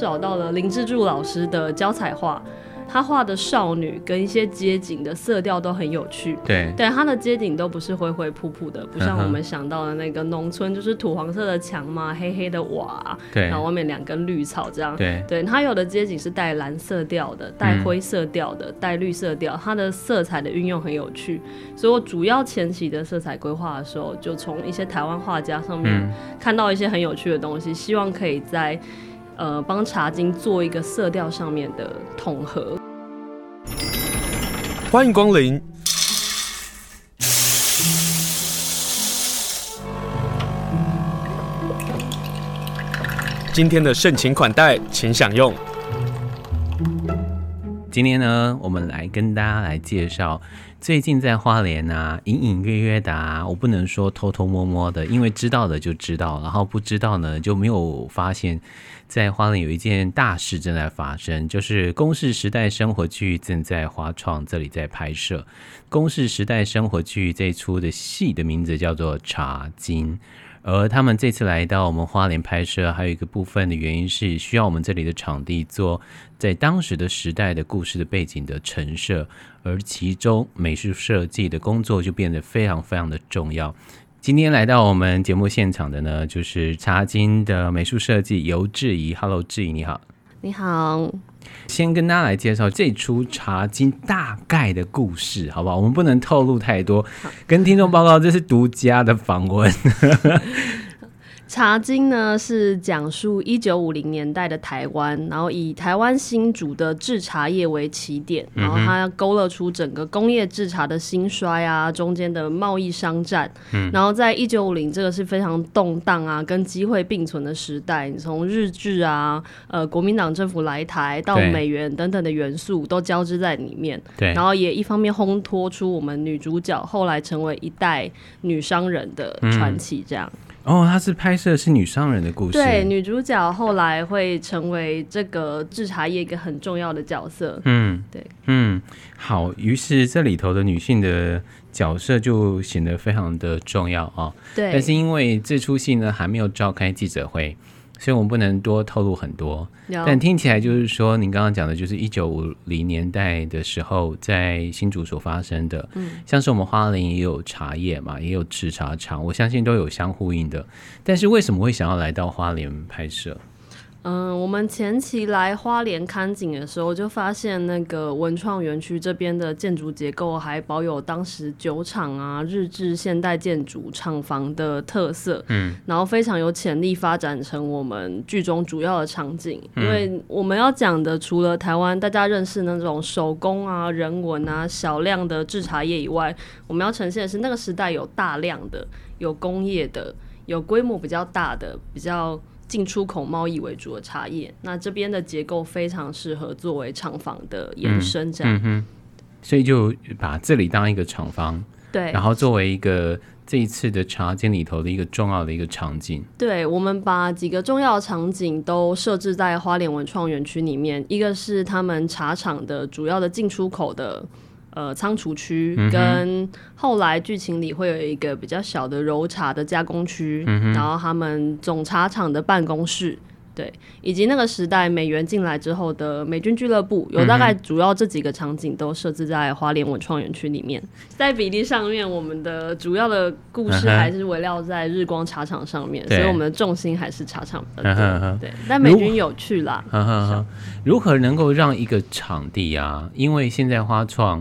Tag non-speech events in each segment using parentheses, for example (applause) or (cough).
找到了林志柱老师的胶彩画。他画的少女跟一些街景的色调都很有趣，对，对，他的街景都不是灰灰扑扑的，不像我们想到的那个农村，就是土黄色的墙嘛，黑黑的瓦，对，然后外面两根绿草这样，对，对，他有的街景是带蓝色调的，带灰色调的，带、嗯、绿色调，它的色彩的运用很有趣，所以我主要前期的色彩规划的时候，就从一些台湾画家上面看到一些很有趣的东西，嗯、希望可以在。呃，帮茶经做一个色调上面的统合。欢迎光临。今天的盛情款待，请享用。今天呢，我们来跟大家来介绍。最近在花莲啊，隐隐约约的啊，我不能说偷偷摸摸的，因为知道的就知道，然后不知道呢就没有发现，在花莲有一件大事正在发生，就是公视时代生活剧正在花创这里在拍摄。公视时代生活剧这出的戏的名字叫做《茶经》。而他们这次来到我们花莲拍摄，还有一个部分的原因是需要我们这里的场地做在当时的时代的故事的背景的陈设，而其中美术设计的工作就变得非常非常的重要。今天来到我们节目现场的呢，就是茶经的美术设计游智仪。Hello，智仪你好。你好。先跟大家来介绍这出茶经大概的故事，好不好？我们不能透露太多，跟听众报告，这是独家的访问。茶经呢是讲述一九五零年代的台湾，然后以台湾新竹的制茶业为起点，然后它勾勒出整个工业制茶的兴衰啊，中间的贸易商战。嗯，然后在一九五零这个是非常动荡啊，跟机会并存的时代，你从日治啊，呃，国民党政府来台到美元等等的元素都交织在里面。对，然后也一方面烘托出我们女主角后来成为一代女商人的传奇，这样。嗯哦，他是拍摄是女商人的故事。对，女主角后来会成为这个制茶业一个很重要的角色。嗯，对，嗯，好，于是这里头的女性的角色就显得非常的重要啊、哦。对，但是因为这出戏呢还没有召开记者会。所以我们不能多透露很多，但听起来就是说，您刚刚讲的就是一九五零年代的时候在新竹所发生的，嗯，像是我们花莲也有茶叶嘛，也有制茶厂，我相信都有相呼应的。但是为什么会想要来到花莲拍摄？嗯，我们前期来花莲看景的时候，就发现那个文创园区这边的建筑结构还保有当时酒厂啊、日治现代建筑厂房的特色，嗯，然后非常有潜力发展成我们剧中主要的场景。嗯、因为我们要讲的，除了台湾大家认识那种手工啊、人文啊、小量的制茶业以外，我们要呈现的是那个时代有大量的、有工业的、有规模比较大的、比较。进出口贸易为主的茶叶，那这边的结构非常适合作为厂房的延伸，这样、嗯嗯，所以就把这里当一个厂房，对，然后作为一个这一次的茶间里头的一个重要的一个场景。对，我们把几个重要的场景都设置在花莲文创园区里面，一个是他们茶厂的主要的进出口的。呃，仓储区跟后来剧情里会有一个比较小的揉茶的加工区，嗯，然后他们总茶厂的办公室，对，以及那个时代美元进来之后的美军俱乐部，有大概主要这几个场景都设置在花莲文创园区里面。在比例上面，我们的主要的故事还是围绕在日光茶厂上面，所以我们的重心还是茶厂比较多。对，但美军有趣啦。如何能够让一个场地啊？因为现在花创。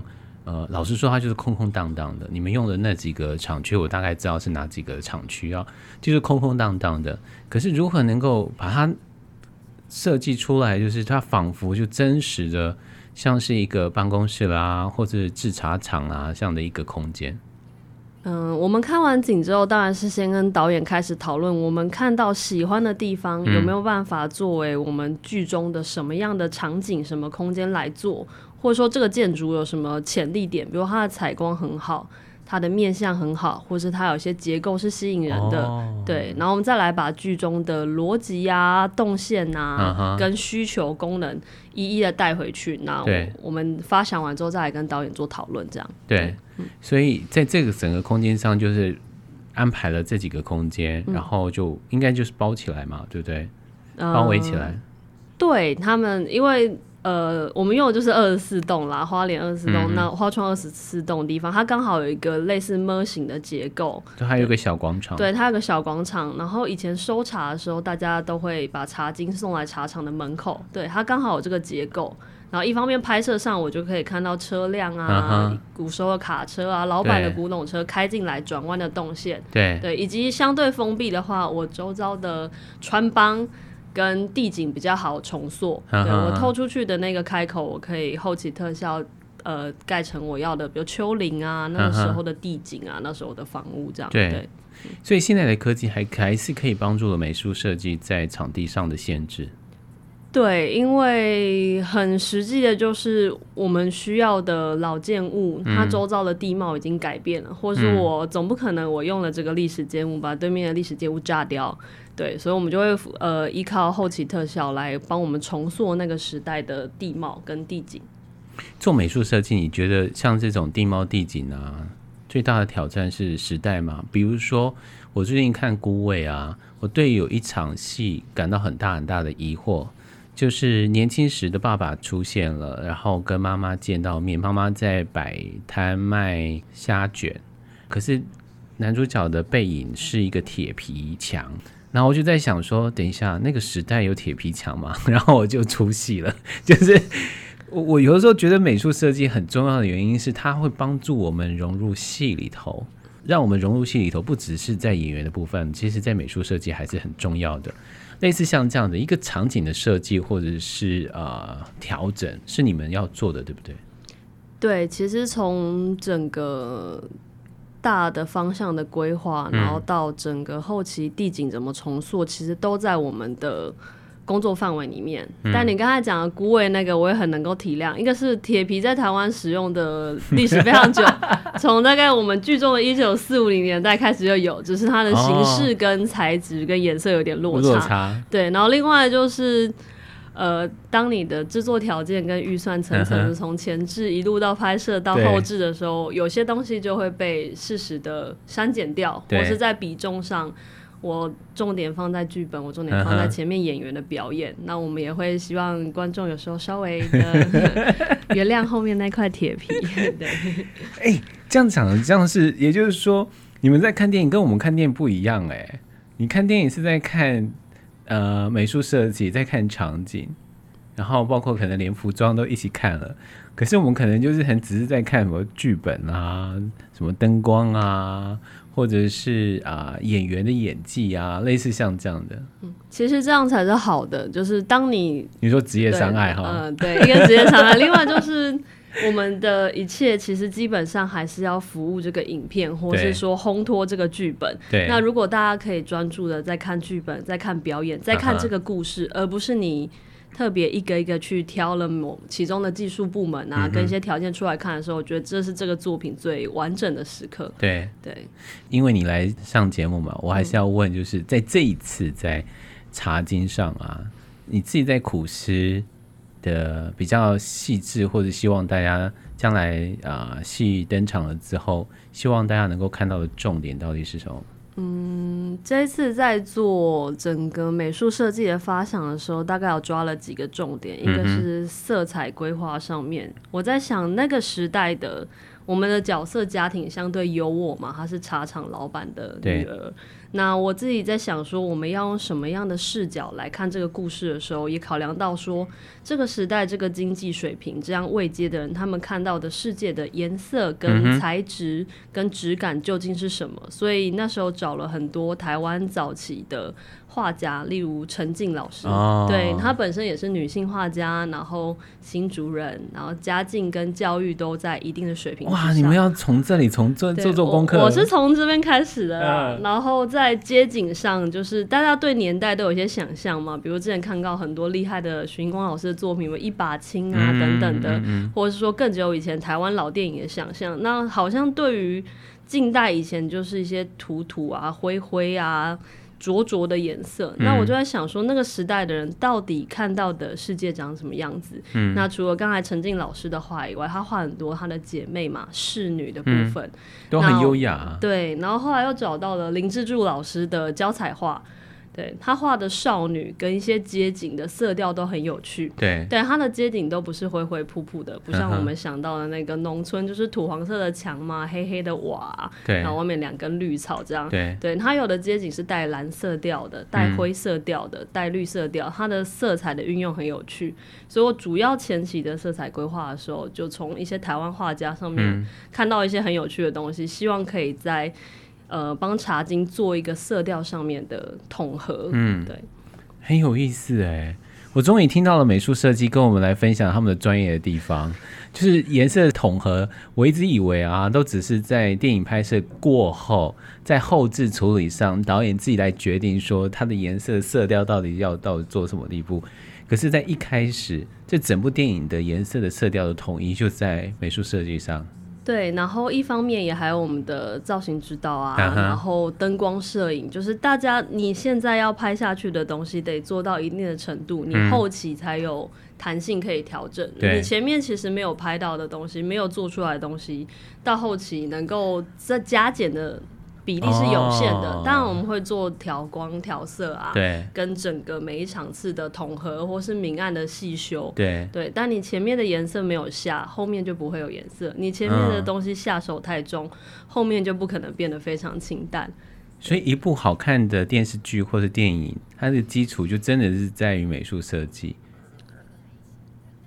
呃，老实说，它就是空空荡荡的。你们用的那几个厂区，我大概知道是哪几个厂区啊，就是空空荡荡的。可是如何能够把它设计出来，就是它仿佛就真实的，像是一个办公室啦，或者制茶厂啊这样的一个空间。嗯，我们看完景之后，当然是先跟导演开始讨论，我们看到喜欢的地方有没有办法作为我们剧中的什么样的场景、什么空间来做。或者说这个建筑有什么潜力点，比如它的采光很好，它的面向很好，或是它有些结构是吸引人的，哦、对。然后我们再来把剧中的逻辑呀、动线啊、跟需求功能一一的带回去。那我们发想完之后，再来跟导演做讨论，这样。对、嗯，所以在这个整个空间上，就是安排了这几个空间、嗯，然后就应该就是包起来嘛，对不对？包围起来。对他们，因为呃，我们用的就是二十四栋啦，花莲二十四栋，嗯、那花窗二十四栋地方，它刚好有一个类似 ㄇ 型的结构，就还有个小广场，对，它有个小广场。然后以前收茶的时候，大家都会把茶巾送来茶厂的门口，对，它刚好有这个结构。然后一方面拍摄上，我就可以看到车辆啊，uh huh. 古时候的卡车啊，老板的古董车开进来转弯的动线，对对，以及相对封闭的话，我周遭的穿帮跟地景比较好重塑。Uh. 对，我透出去的那个开口，我可以后期特效呃盖成我要的，比如丘陵啊，那个时候的地景啊，uh huh. 那时候的房屋这样。对，对所以现在的科技还还是可以帮助了美术设计在场地上的限制。对，因为很实际的，就是我们需要的老建物，它周遭的地貌已经改变了，嗯、或是我总不可能我用了这个历史建物把对面的历史建物炸掉，对，所以我们就会呃依靠后期特效来帮我们重塑那个时代的地貌跟地景。做美术设计，你觉得像这种地貌地景啊，最大的挑战是时代吗？比如说我最近看《孤味》啊，我对有一场戏感到很大很大的疑惑。就是年轻时的爸爸出现了，然后跟妈妈见到面，妈妈在摆摊卖虾卷，可是男主角的背影是一个铁皮墙，然后我就在想说，等一下那个时代有铁皮墙吗？(laughs) 然后我就出戏了。就是我我有的时候觉得美术设计很重要的原因是它会帮助我们融入戏里头，让我们融入戏里头，不只是在演员的部分，其实在美术设计还是很重要的。类似像这样的一个场景的设计，或者是呃调整，是你们要做的，对不对？对，其实从整个大的方向的规划，然后到整个后期地景怎么重塑，嗯、其实都在我们的。工作范围里面，但你刚才讲的孤味那个，我也很能够体谅。一个是铁皮在台湾使用的历史非常久，(laughs) 从大概我们剧中的一九四五零年代开始就有，只是它的形式跟材质跟颜色有点落差。落差。对，然后另外就是，呃，当你的制作条件跟预算层层从前置一路到拍摄到后置的时候，有些东西就会被适时的删减掉，或是在比重上。我重点放在剧本，我重点放在前面演员的表演。Uh huh. 那我们也会希望观众有时候稍微的 (laughs) 原谅后面那块铁皮。(laughs) 对，哎、欸，这样讲的这样是，也就是说，你们在看电影跟我们看电影不一样哎、欸。你看电影是在看呃美术设计，在看场景，然后包括可能连服装都一起看了。可是我们可能就是很只是在看什么剧本啊，什么灯光啊。或者是啊、呃、演员的演技啊，类似像这样的，嗯，其实这样才是好的。就是当你你说职业伤害哈，嗯，对，一个职业伤害。另外就是我们的一切其实基本上还是要服务这个影片，或是说烘托这个剧本。对。那如果大家可以专注的在看剧本，在看表演，在看这个故事，而不是你。特别一个一个去挑了某其中的技术部门啊，嗯、跟一些条件出来看的时候，我觉得这是这个作品最完整的时刻。对对，对因为你来上节目嘛，我还是要问，就是在这一次在茶经上啊，嗯、你自己在苦思的比较细致，或者希望大家将来啊戏登场了之后，希望大家能够看到的重点到底是什么？嗯，这一次在做整个美术设计的发想的时候，大概有抓了几个重点，一个是色彩规划上面，我在想那个时代的我们的角色家庭相对有我嘛，她是茶厂老板的女儿。那我自己在想说，我们要用什么样的视角来看这个故事的时候，也考量到说，这个时代这个经济水平这样位阶的人，他们看到的世界的颜色跟材质跟质感究竟是什么？所以那时候找了很多台湾早期的。画家，例如陈静老师，oh. 对，她本身也是女性画家，然后新竹人，然后家境跟教育都在一定的水平。哇，你们要从这里从做做做功课。我是从这边开始的，uh. 然后在街景上，就是大家对年代都有一些想象嘛，比如之前看到很多厉害的徐银光老师的作品，有一把青啊、嗯、等等的，或者是说更久以前台湾老电影的想象。那好像对于近代以前，就是一些土土啊、灰灰啊。灼灼的颜色，那我就在想说，那个时代的人到底看到的世界长什么样子？嗯，那除了刚才陈静老师的画以外，他画很多他的姐妹嘛，侍女的部分，嗯、都很优雅。对，然后后来又找到了林志柱老师的胶彩画。对，他画的少女跟一些街景的色调都很有趣。对，对，他的街景都不是灰灰扑扑的，不像我们想到的那个农村，就是土黄色的墙嘛，黑黑的瓦，对，然后外面两根绿草这样。对，对，他有的街景是带蓝色调的，带灰色调的，带、嗯、绿色调，它的色彩的运用很有趣。所以我主要前期的色彩规划的时候，就从一些台湾画家上面看到一些很有趣的东西，嗯、希望可以在。呃，帮茶金做一个色调上面的统合，嗯，对，很有意思哎。我终于听到了美术设计跟我们来分享他们的专业的地方，就是颜色的统合。我一直以为啊，都只是在电影拍摄过后，在后置处理上，导演自己来决定说它的颜色色调到底要到做什么地步。可是，在一开始，这整部电影的颜色的色调的统一就在美术设计上。对，然后一方面也还有我们的造型指导啊，uh -huh. 然后灯光摄影，就是大家你现在要拍下去的东西得做到一定的程度，你后期才有弹性可以调整。嗯。你前面其实没有拍到的东西，没有做出来的东西，到后期能够再加减的。比例是有限的，当、oh, 然我们会做调光、调色啊，对，跟整个每一场次的统合或是明暗的细修，对对。但你前面的颜色没有下，后面就不会有颜色。你前面的东西下手太重，嗯、后面就不可能变得非常清淡。所以，一部好看的电视剧或是电影，它的基础就真的是在于美术设计。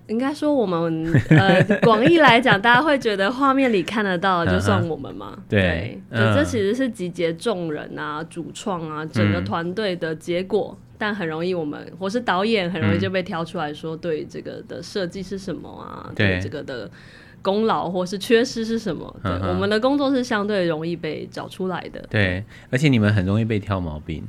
应该说，我们呃，广义来讲，大家会觉得画面里看得到 (laughs) 就算我们嘛？对，就这其实是集结众人啊、主创啊、整个团队的结果。嗯、但很容易，我们或是导演很容易就被挑出来说，对这个的设计是什么啊？对这个的功劳或是缺失是什么？对，我们的工作是相对容易被找出来的。对，而且你们很容易被挑毛病。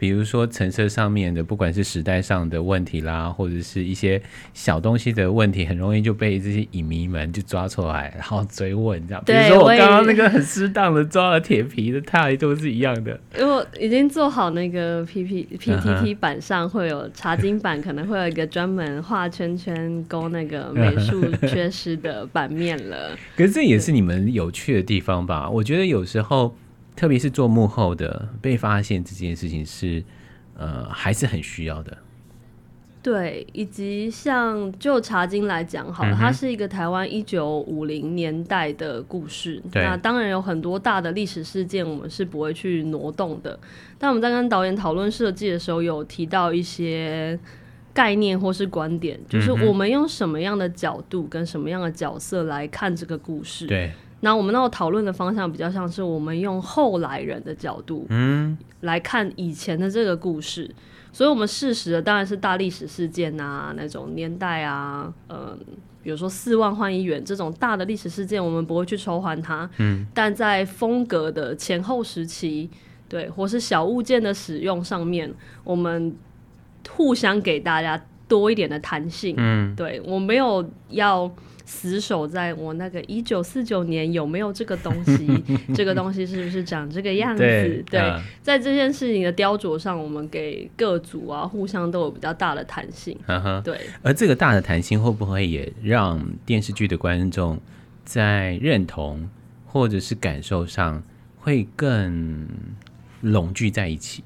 比如说成色上面的，不管是时代上的问题啦，或者是一些小东西的问题，很容易就被这些影迷们就抓出来，然后追问这样。比如说我刚刚那个很适当的抓了铁皮的态度是一样的。因 (laughs) 为我已经做好那个 P P P T T 板上会有茶金版，可能会有一个专门画圈圈勾那个美术缺失的版面了。(laughs) 可是这也是你们有趣的地方吧？我觉得有时候。特别是做幕后的被发现这件事情是，呃，还是很需要的。对，以及像就茶金来讲，好了，嗯，它是一个台湾一九五零年代的故事。那当然有很多大的历史事件，我们是不会去挪动的。但我们在跟导演讨论设计的时候，有提到一些概念或是观点，就是我们用什么样的角度跟什么样的角色来看这个故事。对。那我们那个讨论的方向比较像是我们用后来人的角度，嗯，来看以前的这个故事，嗯、所以我们事实的当然是大历史事件啊，那种年代啊，嗯，比如说四万换一元这种大的历史事件，我们不会去抽换它，嗯，但在风格的前后时期，对，或是小物件的使用上面，我们互相给大家多一点的弹性，嗯，对，我没有要。死守在我那个一九四九年有没有这个东西？(laughs) 这个东西是不是长这个样子？对，在这件事情的雕琢上，我们给各组啊互相都有比较大的弹性。Uh-huh, 对。而这个大的弹性会不会也让电视剧的观众在认同或者是感受上会更拢聚在一起？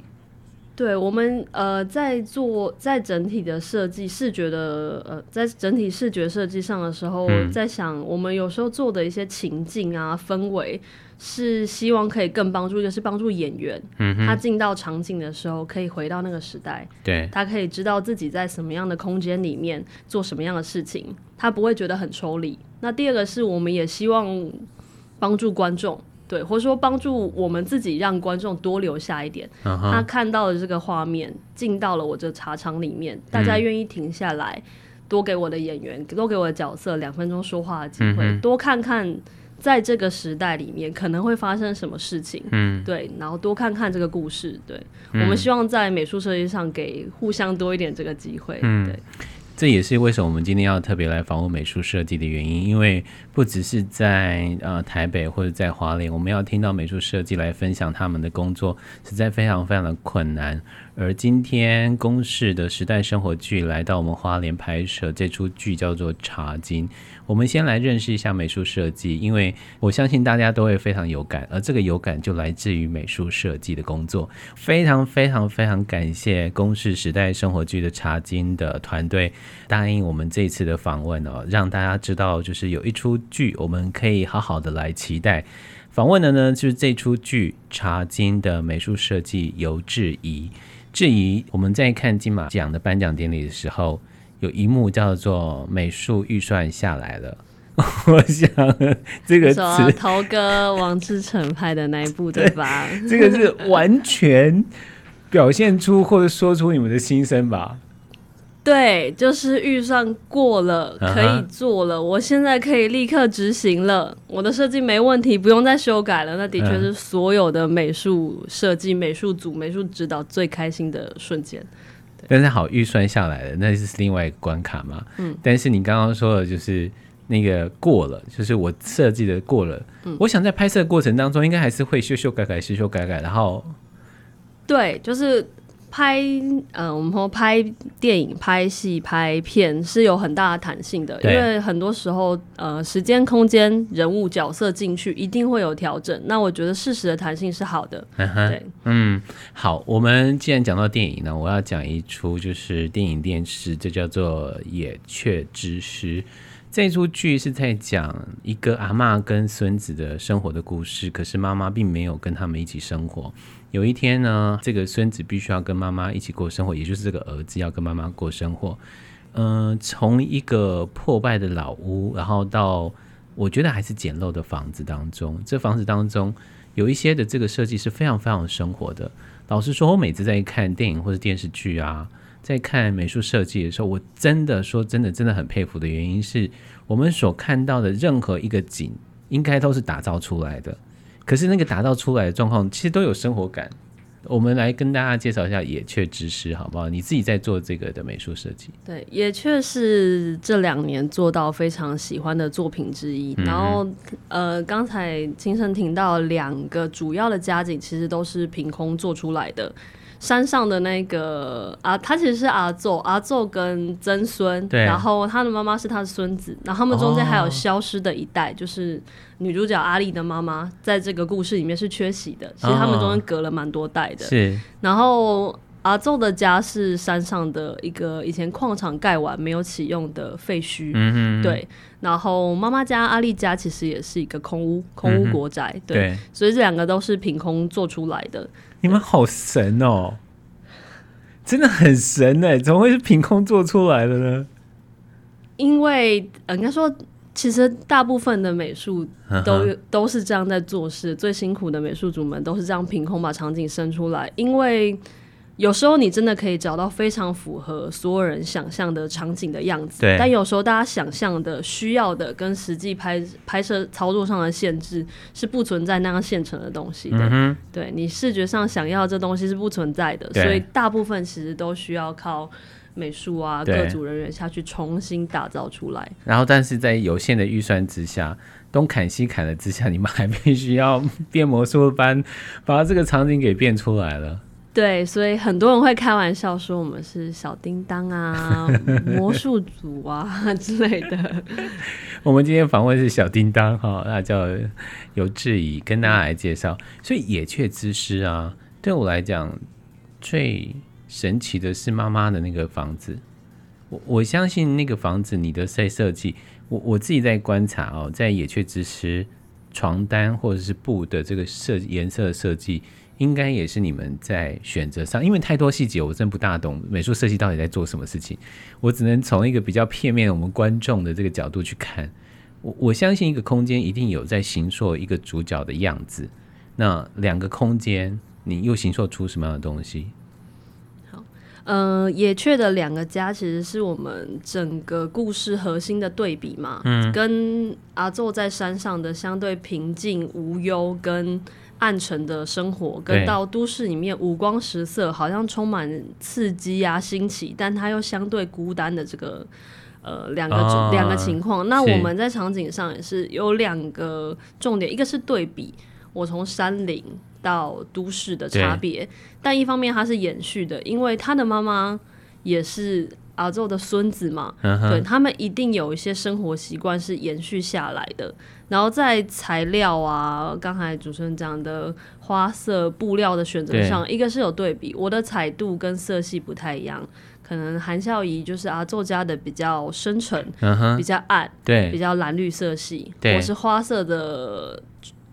对，我们呃在做在整体的设计视觉的呃在整体视觉设计上的时候，嗯，在想我们有时候做的一些情境啊氛围，是希望可以更帮助，就是帮助演员，嗯，他进到场景的时候可以回到那个时代，对，他可以知道自己在什么样的空间里面做什么样的事情，他不会觉得很抽离。那第二个是我们也希望帮助观众。对，或者说帮助我们自己，让观众多留下一点。Uh -huh. 他看到了这个画面，进到了我这茶厂里面，大家愿意停下来，多给我的演员，多给我的角色两分钟说话的机会，嗯，多看看在这个时代里面可能会发生什么事情。嗯，对，然后多看看这个故事。对，嗯，我们希望在美术设计上给互相多一点这个机会。嗯，对。这也是为什么我们今天要特别来访问美术设计的原因，因为不只是在呃台北或者在华联，我们要听到美术设计来分享他们的工作，实在非常非常的困难。而今天公视的时代生活剧来到我们花莲拍摄这出剧叫做《茶金》。我们先来认识一下美术设计，因为我相信大家都会非常有感，而这个有感就来自于美术设计的工作。非常非常非常感谢公视时代生活剧的《茶金》的团队答应我们这次的访问哦，让大家知道就是有一出剧我们可以好好的来期待。访问的呢就是这出剧《茶金》的美术设计游智怡。质疑，我们在看金马奖的颁奖典礼的时候。有一幕叫做“美术预算下来了”，我 (laughs) 想这个词，头哥王志成拍的那一部对吧？(laughs) 这个是完全表现出或者说出你们的心声吧？对，就是预算过了，可以做了，uh -huh. 我现在可以立刻执行了，我的设计没问题，不用再修改了。那的确是所有的美术设计、美术组、美术指导最开心的瞬间。但是好，预算下来了，那是另外一个关卡嘛。嗯。但是你刚刚说的，就是那个过了，就是我设计的过了。嗯。我想在拍摄过程当中，应该还是会修修改改，修修改改，然后。对，就是。拍，呃，我们说拍电影、拍戏、拍片是有很大的弹性的，因为很多时候，呃，时间、空间、人物、角色进去一定会有调整。那我觉得适时的弹性是好的。Uh-huh, 对，嗯，好，我们既然讲到电影呢，我要讲一出就是电影电视，这叫做《野雀之诗》。这出剧是在讲一个阿嬷跟孙子的生活的故事，可是妈妈并没有跟他们一起生活。有一天呢，这个孙子必须要跟妈妈一起过生活，也就是这个儿子要跟妈妈过生活。嗯、从一个破败的老屋，然后到我觉得还是简陋的房子当中，这房子当中有一些的这个设计是非常非常生活的。老实说，我每次在看电影或者电视剧啊，在看美术设计的时候，我真的说真的真的很佩服的原因是我们所看到的任何一个景，应该都是打造出来的。可是那个打造出来的状况，其实都有生活感。我们来跟大家介绍一下《野雀之诗》，好不好？你自己在做这个的美术设计。对，《野雀》是这两年做到非常喜欢的作品之一。嗯、然后，呃，刚才清盛听到两个主要的家景，其实都是凭空做出来的。山上的那个啊，他其实是阿奏，阿奏跟曾孙，然后他的妈妈是他的孙子，然后他们中间还有消失的一代，哦、就是女主角阿丽的妈妈，在这个故事里面是缺席的。其实他们中间隔了蛮多代的。是、哦，然后阿宙的家是山上的一个以前矿场盖完没有启用的废墟，嗯对。然后妈妈家阿丽家其实也是一个空屋，空屋国宅，嗯、对，对。所以这两个都是凭空做出来的。你们好神哦，真的很神哎！怎么会是凭空做出来的呢？因为呃，应该说，其实大部分的美术都都是这样在做事，最辛苦的美术组们都是这样凭空把场景生出来，因为。有时候你真的可以找到非常符合所有人想象的场景的样子，但有时候大家想象的、需要的跟实际拍拍摄操作上的限制是不存在那样现成的东西的。嗯、对，你视觉上想要这东西是不存在的，所以大部分其实都需要靠美术啊各组人员下去重新打造出来。然后，但是在有限的预算之下，东砍西砍的之下，你们还必须要变魔术般把这个场景给变出来了。对，所以很多人会开玩笑说我们是小叮当啊、(laughs) 魔术组啊 (laughs) 之类的。(laughs) 我们今天访问是小叮当哈，那叫有志怡，跟大家来介绍。所以《野雀之师》啊，对我来讲最神奇的是妈妈的那个房子。我我相信那个房子你的设设计，我我自己在观察哦，在《野雀之师》床单或者是布的这个设颜色的设计。应该也是你们在选择上，因为太多细节，我真不大懂美术设计到底在做什么事情。我只能从一个比较片面我们观众的这个角度去看。我我相信一个空间一定有在形塑一个主角的样子。那两个空间，你又形塑出什么样的东西？好，呃，野雀的两个家其实是我们整个故事核心的对比嘛。嗯，跟阿祖在山上的相对平静无忧跟。暗沉的生活，跟到都市里面五光十色，好像充满刺激啊、新奇，但它又相对孤单的这个呃两个两、哦、个情况。那我们在场景上也是有两个重点，一个是对比，我从山林到都市的差别，但一方面它是延续的，因为他的妈妈也是阿宙的孙子嘛，嗯、对他们一定有一些生活习惯是延续下来的。然后在材料啊，刚才主持人讲的花色布料的选择上，一个是有对比，我的彩度跟色系不太一样，可能韩孝仪就是阿宙家的比较深沉，嗯、比较暗，对，比较蓝绿色系，我是花色的。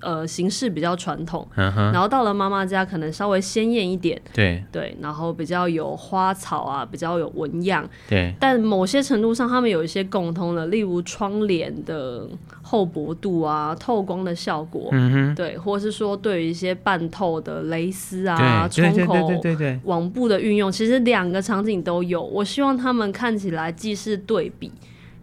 呃，形式比较传统，嗯，然后到了妈妈家，可能稍微鲜艳一点，对对，然后比较有花草啊，比较有纹样，对。但某些程度上，他们有一些共通的，例如窗帘的厚薄度啊，透光的效果，嗯对，或是说对于一些半透的蕾丝啊，窗口对对对对网布的运用，其实两个场景都有。我希望他们看起来既是对比。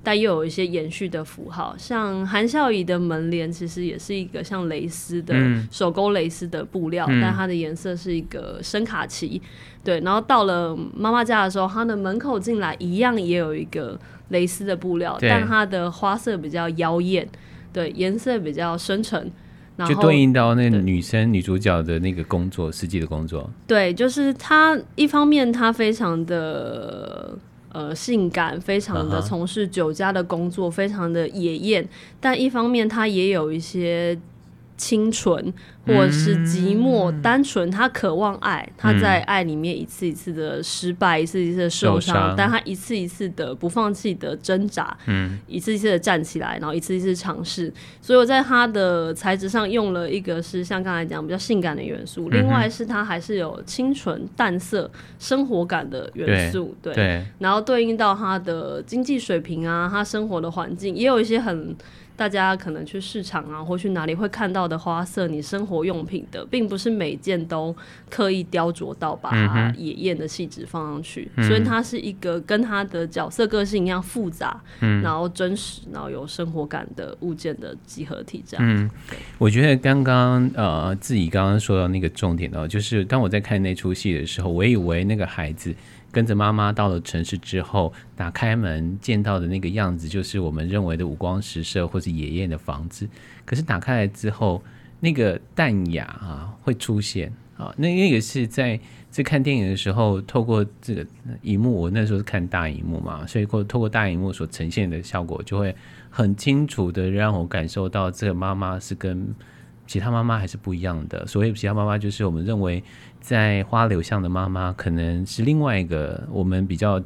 但又有一些延续的符号，像韩孝仪的门帘，其实也是一个像蕾丝的、嗯、手工蕾丝的布料，嗯、但它的颜色是一个深卡其。对，然后到了妈妈家的时候，她的门口进来一样也有一个蕾丝的布料，但它的花色比较妖艳，对，颜色比较深沉，然后就对应到那个女生女主角的那个工作，实际的工作。对，就是她一方面她非常的。呃，性感，非常的从事酒家的工作，uh. 非常的野艳，但一方面他也有一些。清纯，或者是寂寞、嗯、单纯，他渴望爱，他在爱里面一次一次的失败，嗯、一次一次的受伤，但他一次一次的不放弃的挣扎，嗯，一次一次的站起来，然后一次一次尝试。所以我在他的材质上用了一个是像刚才讲比较性感的元素，嗯、另外是他还是有清纯、淡色、生活感的元素，对，对，对，然后对应到他的经济水平啊，他生活的环境也有一些很。大家可能去市场啊，或去哪里会看到的花色，你生活用品的，并不是每件都刻意雕琢到把它野艳的气质放上去，嗯，所以它是一个跟它的角色个性一样复杂，嗯，然后真实，然后有生活感的物件的集合体这样。嗯，我觉得刚刚呃自己刚刚说到那个重点呢，就是当我在看那出戏的时候，我以为那个孩子。跟着妈妈到了城市之后，打开门见到的那个样子，就是我们认为的五光十色或是野艳的房子。可是打开来之后，那个淡雅啊会出现啊。那那个是在在看电影的时候，透过这个荧幕，我那时候是看大荧幕嘛，所以过透过大荧幕所呈现的效果，就会很清楚的让我感受到这个妈妈是跟其他妈妈还是不一样的。所谓其他妈妈，就是我们认为。在花柳巷的妈妈可能是另外一个我们比较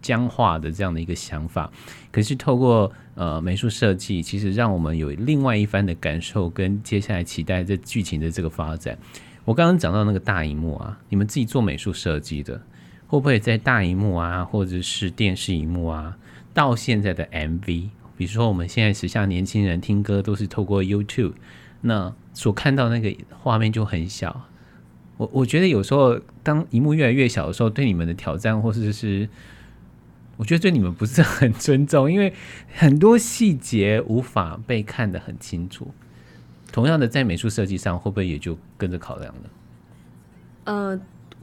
僵化的这样的一个想法，可是透过呃美术设计，其实让我们有另外一番的感受跟接下来期待这剧情的这个发展。我刚刚讲到那个大荧幕啊，你们自己做美术设计的，会不会在大荧幕啊，或者是电视荧幕啊，到现在的 MV，比如说我们现在时下年轻人听歌都是透过 YouTube，那所看到那个画面就很小。我我觉得有时候，当荧幕越来越小的时候，对你们的挑战，或者是我觉得对你们不是很尊重，因为很多细节无法被看得很清楚。同样的，在美术设计上，会不会也就跟着考量了？呃。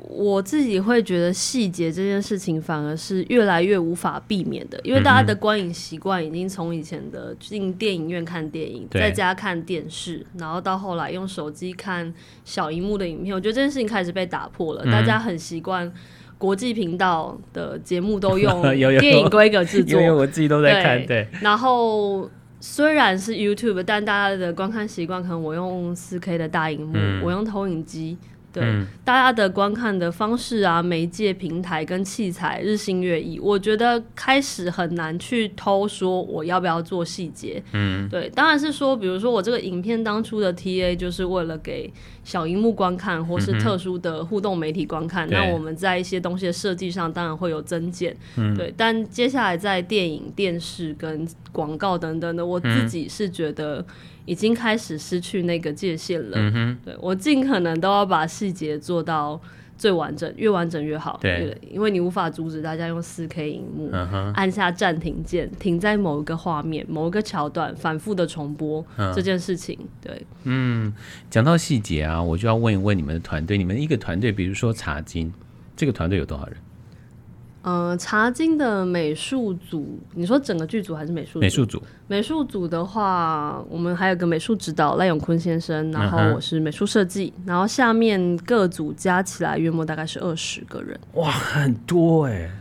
我自己会觉得细节这件事情反而是越来越无法避免的，因为大家的观影习惯已经从以前的进电影院看电影，在家看电视，然后到后来用手机看小荧幕的影片，我觉得这件事情开始被打破了。大家很习惯国际频道的节目都用 (laughs) 电影规格制作，(laughs) 因为我自己都在看。对，然后虽然是 YouTube，但大家的观看习惯可能我用 4K 的大荧幕，我用投影机。对、嗯，大家的观看的方式啊，媒介平台跟器材日新月异，我觉得开始很难去偷说我要不要做细节。嗯，对，当然是说，比如说我这个影片当初的 TA 就是为了给小荧幕观看，或是特殊的互动媒体观看，嗯、那我们在一些东西的设计上当然会有增减。嗯，对，但接下来在电影、电视跟广告等等的，我自己是觉得。已经开始失去那个界限了。嗯哼，对，我尽可能都要把细节做到最完整，越完整越好。对，对，因为你无法阻止大家用四 K 荧幕，嗯，按下暂停键，停在某一个画面、某一个桥段，反复的重播，嗯，这件事情。对，嗯，讲到细节啊，我就要问一问你们的团队，你们一个团队，比如说茶金这个团队有多少人？呃，茶金的美术组，你说整个剧组还是美术组？美术组。美术组的话，我们还有个美术指导赖永坤先生，然后我是美术设计，嗯、然后下面各组加起来约莫大概是二十个人。哇，很多哎！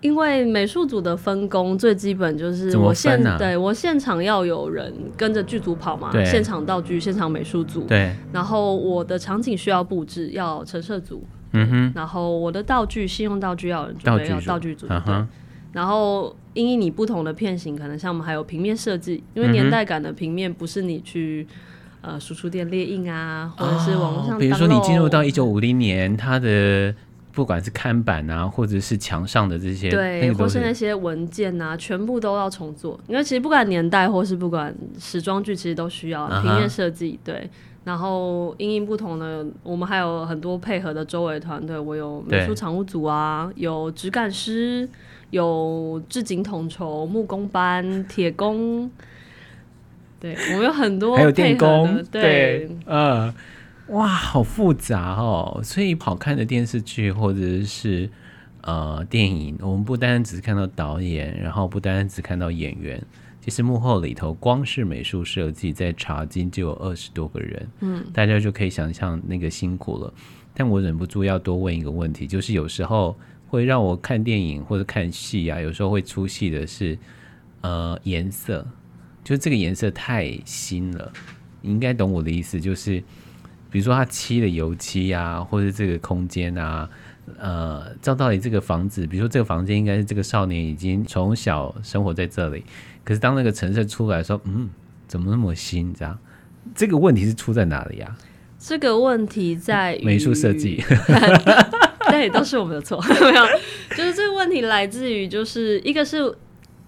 因为美术组的分工最基本就是我现、啊、对我现场要有人跟着剧组跑嘛，现场道具、现场美术组，对，然后我的场景需要布置，要陈设组。嗯哼，然后我的道具，信用道具要有人准备，要道具组对。Uh-huh. 然后因应你不同的片型，可能像我们还有平面设计，因为年代感的平面不是你去呃输出店列印啊，或者是网络上、哦。比如说你进入到一九五零年，它的不管是看板啊，或者是墙上的这些，对，那个、或是那些文件啊，全部都要重做。因为其实不管年代或是不管时装剧，其实都需要平面设计，uh-huh. 对。然后因应不同的，我们还有很多配合的周围团队。我有美术场务组啊，有质感师，有制景统筹、木工班、铁工。对，我们有很多还有电工。对，嗯呃，哇，好复杂哦。所以好看的电视剧或者是呃电影，我们不单单只是看到导演，然后不单单只看到演员。其实幕后里头，光是美术设计在茶金就有二十多个人，嗯，大家就可以想象那个辛苦了。但我忍不住要多问一个问题，就是有时候会让我看电影或者看戏啊，有时候会出戏的是，呃，颜色，就是这个颜色太新了，你应该懂我的意思，就是比如说它漆的油漆啊，或者这个空间啊，呃，照道理这个房子，比如说这个房间应该是这个少年已经从小生活在这里。可是当那个陈设出来说，嗯，怎么那么新？这样，这个问题是出在哪里呀？这个问题在于美术设计，(laughs) 对，都是我们的错，(laughs) 没有，就是这个问题来自于，就是一个是。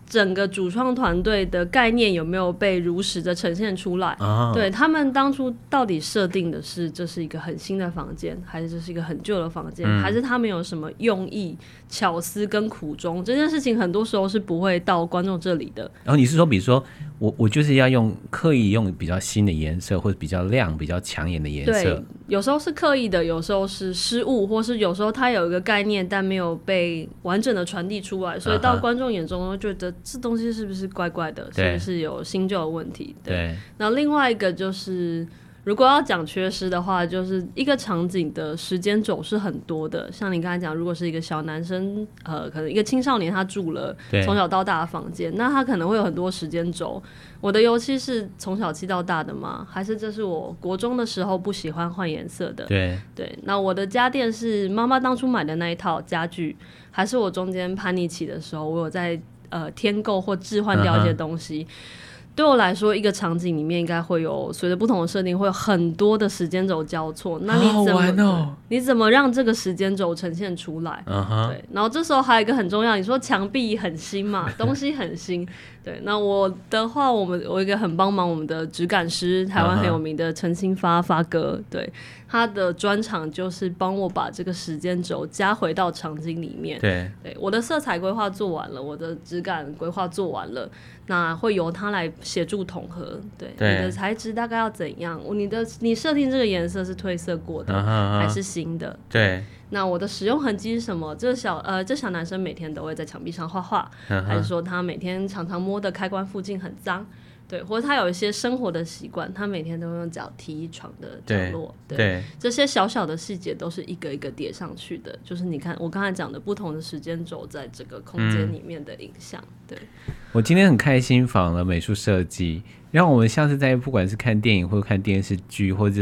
整个主创团队的概念有没有被如实的呈现出来？啊、对他们当初到底设定的是这是一个很新的房间，还是这是一个很旧的房间、嗯？还是他们有什么用意、巧思跟苦衷？这件事情很多时候是不会到观众这里的。然、哦、后你是说，比如说我我就是要用刻意用比较新的颜色，或者比较亮、比较抢眼的颜色？对，有时候是刻意的，有时候是失误，或是有时候他有一个概念，但没有被完整的传递出来，所以到观众眼中觉得。这东西是不是怪怪的？是不是有新旧的问题？对。那。另外一个就是，如果要讲缺失的话，就是一个场景的时间轴是很多的。像你刚才讲，如果是一个小男生，呃，可能一个青少年，他住了从小到大的房间，那他可能会有很多时间轴。我的油漆是从小漆到大的吗？还是这是我国中的时候不喜欢换颜色的？对。对。那我的家电是妈妈当初买的那一套家具，还是我中间叛逆期的时候，我有在。呃，添购或置换掉一些东西，uh. 对我来说，一个场景里面应该会有随着不同的设定，会有很多的时间轴交错。那你怎么、哦、你怎么让这个时间轴呈现出来？Uh -huh. 对，然后这时候还有一个很重要，你说墙壁很新嘛，东西很新。对，那我的话，我们我一个很帮忙我们的质感师，台湾很有名的陈新发发哥，对，他的专长就是帮我把这个时间轴加回到场景里面。对，对，我的色彩规划做完了，我的质感规划做完了，那会由他来协助统合。对，对你的材质大概要怎样？你的你设定这个颜色是褪色过的，uh. 还是新的？对。那我的使用痕迹是什么？这小呃，这小男生每天都会在墙壁上画画，还是说他每天常常摸的开关附近很脏？对，或者他有一些生活的习惯，他每天都会用脚踢床的角落。对，对，这些小小的细节都是一个一个叠上去的。就是你看我刚才讲的不同的时间轴在这个空间里面的影响。对，我今天很开心访了美术设计，让我们下次在不管是看电影或者看电视剧，或者。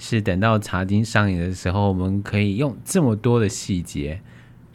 是等到茶金上映的时候，我们可以用这么多的细节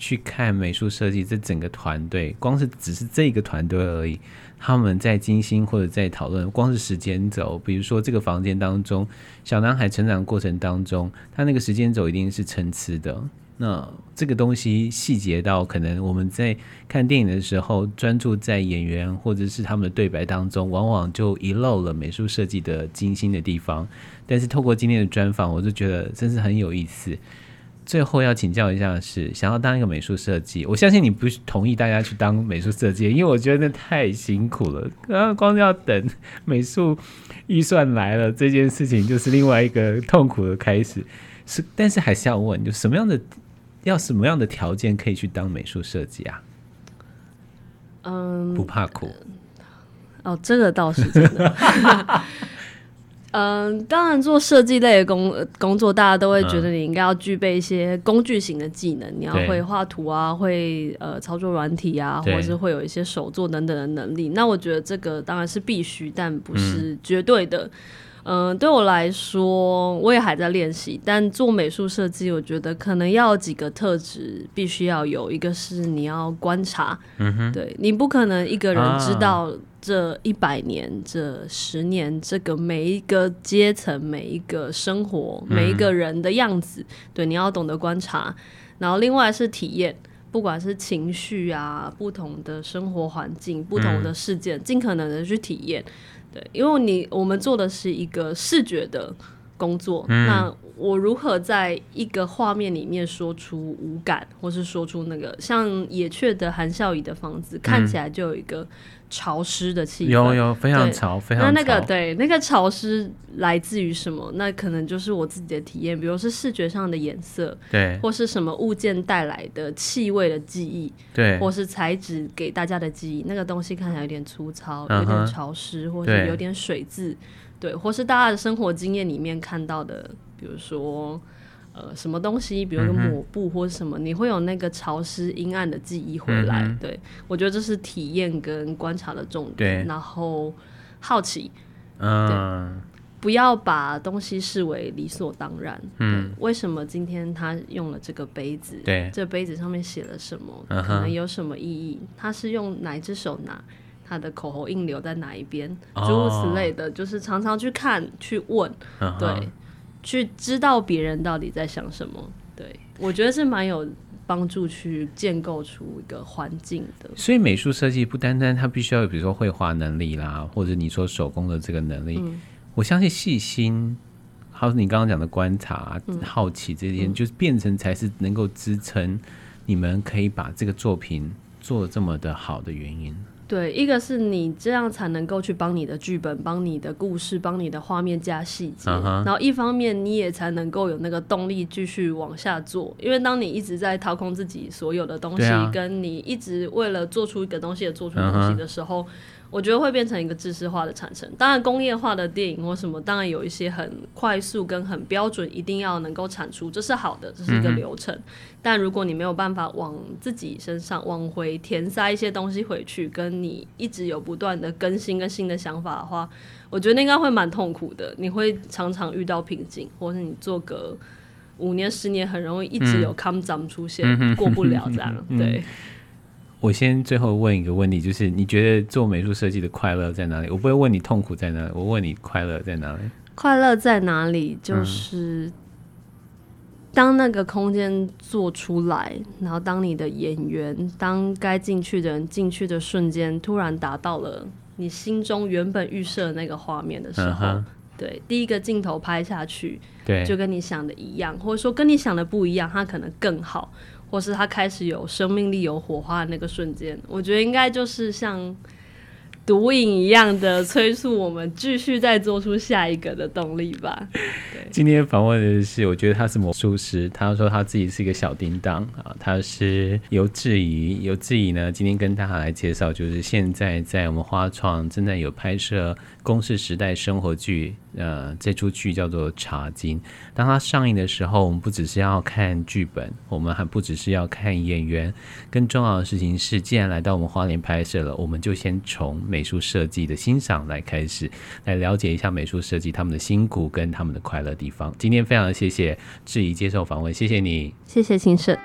去看美术设计这整个团队，光是只是这个团队而已，他们在精心或者在讨论，光是时间轴，比如说这个房间当中，小男孩成长过程当中，他那个时间轴一定是参差的。那这个东西细节到可能我们在看电影的时候，专注在演员或者是他们的对白当中，往往就遗漏了美术设计的精心的地方。但是透过今天的专访，我就觉得真是很有意思。最后要请教一下是，想要当一个美术设计，我相信你不同意大家去当美术设计，因为我觉得那太辛苦了。刚刚光要等美术预算来了，这件事情就是另外一个痛苦的开始。是，但是还是要问，就什么样的要什么样的条件可以去当美术设计啊？嗯，不怕苦。哦，这个倒是真的。(laughs) 嗯，当然做设计类的工工作，大家都会觉得你应该要具备一些工具型的技能，嗯、你要会画图啊，会呃操作软体啊，或者是会有一些手作等等的能力。那我觉得这个当然是必须，但不是绝对的。嗯，呃、对我来说，我也还在练习。但做美术设计，我觉得可能要几个特质必须要有，一个是你要观察，嗯哼，对，你不可能一个人知道。这一百年，这十年，这个每一个阶层、每一个生活、每一个人的样子，嗯、对，你要懂得观察。然后，另外是体验，不管是情绪啊，不同的生活环境、不同的事件，尽、嗯、可能的去体验。对，因为你我们做的是一个视觉的工作，嗯、那我如何在一个画面里面说出五感，或是说出那个像野雀的含笑语的房子，嗯、看起来就有一个。潮湿的气氛，有有非常潮，非常潮。那那个对，那个潮湿来自于什么？那可能就是我自己的体验，比如是视觉上的颜色，对，或是什么物件带来的气味的记忆，对，或是材质给大家的记忆。那个东西看起来有点粗糙，有点潮湿，或是有点水渍，对，或是大家的生活经验里面看到的，比如说。呃，什么东西，比如说抹布或者什么，嗯、你会有那个潮湿阴暗的记忆回来。嗯、对，我觉得这是体验跟观察的重点。对然后好奇，嗯，对，不要把东西视为理所当然。嗯，为什么今天他用了这个杯子？对，这杯子上面写了什么？可能有什么意义？他是用哪一只手拿？他的口红印留在哪一边？诸如此类的，就是常常去看、去问。对。去知道别人到底在想什么，对，我觉得是蛮有帮助，去建构出一个环境的。所以美术设计不单单它必须要有，比如说绘画能力啦，或者你说手工的这个能力，嗯、我相信细心，还有你刚刚讲的观察、嗯、好奇这些，就是变成才是能够支撑你们可以把这个作品做得这么的好的原因。对，一个是你这样才能够去帮你的剧本、帮你的故事、帮你的画面加细节，uh huh. 然后一方面你也才能够有那个动力继续往下做。因为当你一直在掏空自己所有的东西，啊、跟你一直为了做出一个东西而做出东西的时候。Uh huh. 我觉得会变成一个知识化的产生。当然，工业化的电影或什么，当然有一些很快速跟很标准，一定要能够产出，这是好的，这是一个流程。嗯、但如果你没有办法往自己身上往回填塞一些东西回去，跟你一直有不断的更新跟新的想法的话，我觉得应该会蛮痛苦的。你会常常遇到瓶颈，或是你做个五年、十年，很容易一直有 come down 出现，嗯、过不了这样。(laughs) 嗯、对。我先最后问一个问题，就是你觉得做美术设计的快乐在哪里？我不会问你痛苦在哪里，我问你快乐在哪里？快乐在哪里？就是当那个空间做出来，嗯、然后当你的演员，当该进去的人进去的瞬间，突然达到了你心中原本预设的那个画面的时候，嗯、对，第一个镜头拍下去，对，就跟你想的一样，或者说跟你想的不一样，它可能更好。或是他开始有生命力、有火花的那个瞬间，我觉得应该就是像毒瘾一样的催促我们继续再做出下一个的动力吧。(laughs) 对，今天访问的是，我觉得他是魔术师，他说他自己是一个小叮当啊，他是尤志怡，尤志怡呢，今天跟大家来介绍，就是现在在我们花创正在有拍摄。公式时代生活剧，呃，这出剧叫做《茶经》。当它上映的时候，我们不只是要看剧本，我们还不只是要看演员。更重要的事情是，既然来到我们花莲拍摄了，我们就先从美术设计的欣赏来开始，来了解一下美术设计他们的辛苦跟他们的快乐地方。今天非常谢谢质疑接受访问，谢谢你，谢谢秦胜。